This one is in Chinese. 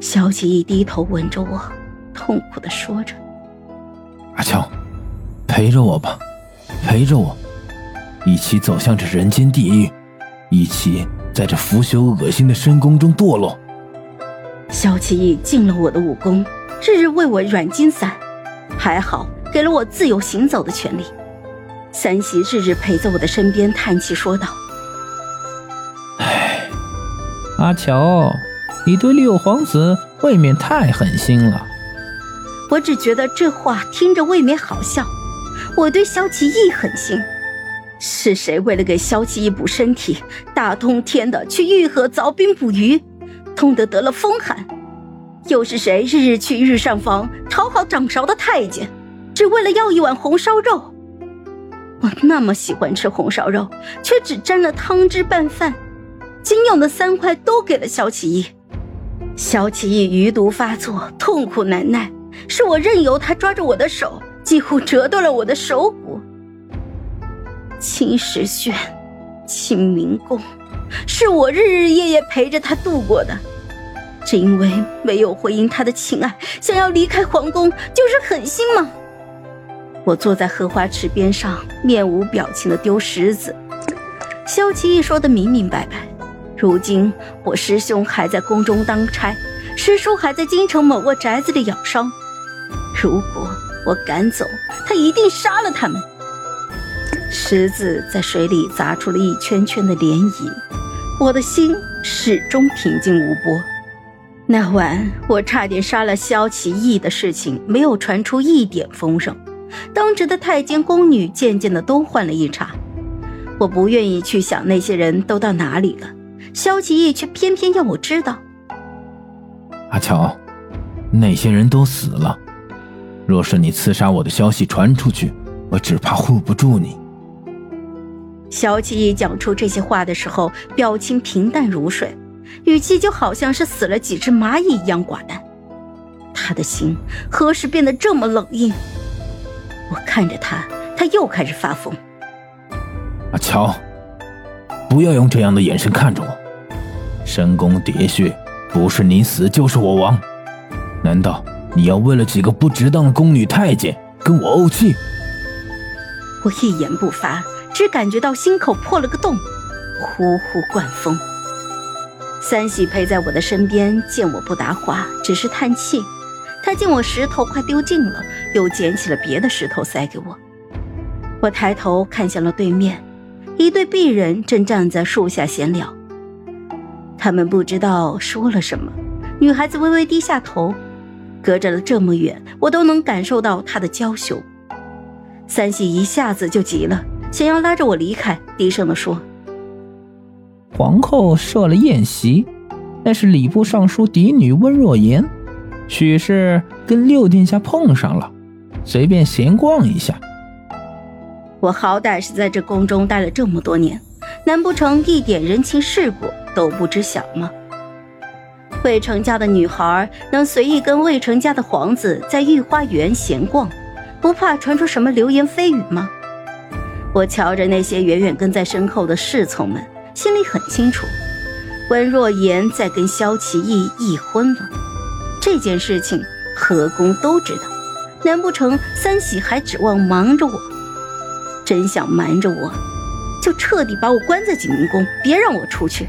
萧启义低头吻着我，痛苦的说着：“阿乔，陪着我吧，陪着我，一起走向这人间地狱，一起在这腐朽恶心的深宫中堕落。”萧启义进了我的武功，日日为我软筋散，还好给了我自由行走的权利。三喜日日陪在我的身边，叹气说道：“唉，阿乔，你对六皇子未免太狠心了。”我只觉得这话听着未免好笑。我对萧启义狠心，是谁为了给萧启义补身体，大冬天的去御河凿冰捕鱼？痛得得了风寒，又是谁日日去御膳房讨好掌勺的太监，只为了要一碗红烧肉？我那么喜欢吃红烧肉，却只沾了汤汁拌饭，仅有的三块都给了萧启义。萧启义余毒发作，痛苦难耐，是我任由他抓着我的手，几乎折断了我的手骨。青石轩，清明宫。是我日日夜夜陪着他度过的，只因为没有回应他的情爱，想要离开皇宫就是狠心吗？我坐在荷花池边上，面无表情的丢石子。萧齐义说的明明白白，如今我师兄还在宫中当差，师叔还在京城某个宅子里养伤。如果我赶走，他一定杀了他们。石子在水里砸出了一圈圈的涟漪。我的心始终平静无波。那晚我差点杀了萧齐义的事情没有传出一点风声，当值的太监宫女渐渐的都换了一茬。我不愿意去想那些人都到哪里了，萧齐义却偏偏要我知道。阿乔，那些人都死了。若是你刺杀我的消息传出去，我只怕护不住你。萧启义讲出这些话的时候，表情平淡如水，语气就好像是死了几只蚂蚁一样寡淡。他的心何时变得这么冷硬？我看着他，他又开始发疯。阿乔，不要用这样的眼神看着我。深宫喋血，不是你死就是我亡。难道你要为了几个不值当的宫女太监跟我怄气？我一言不发。只感觉到心口破了个洞，呼呼灌风。三喜陪在我的身边，见我不答话，只是叹气。他见我石头快丢尽了，又捡起了别的石头塞给我。我抬头看向了对面，一对璧人正站在树下闲聊。他们不知道说了什么，女孩子微微低下头，隔着了这么远，我都能感受到她的娇羞。三喜一下子就急了。想要拉着我离开，低声的说：“皇后设了宴席，那是礼部尚书嫡女温若言，许是跟六殿下碰上了，随便闲逛一下。我好歹是在这宫中待了这么多年，难不成一点人情世故都不知晓吗？魏成家的女孩能随意跟魏成家的皇子在御花园闲逛，不怕传出什么流言蜚语吗？”我瞧着那些远远跟在身后的侍从们，心里很清楚，温若言在跟萧齐义议婚了。这件事情何宫都知道，难不成三喜还指望瞒着我？真想瞒着我，就彻底把我关在景明宫，别让我出去。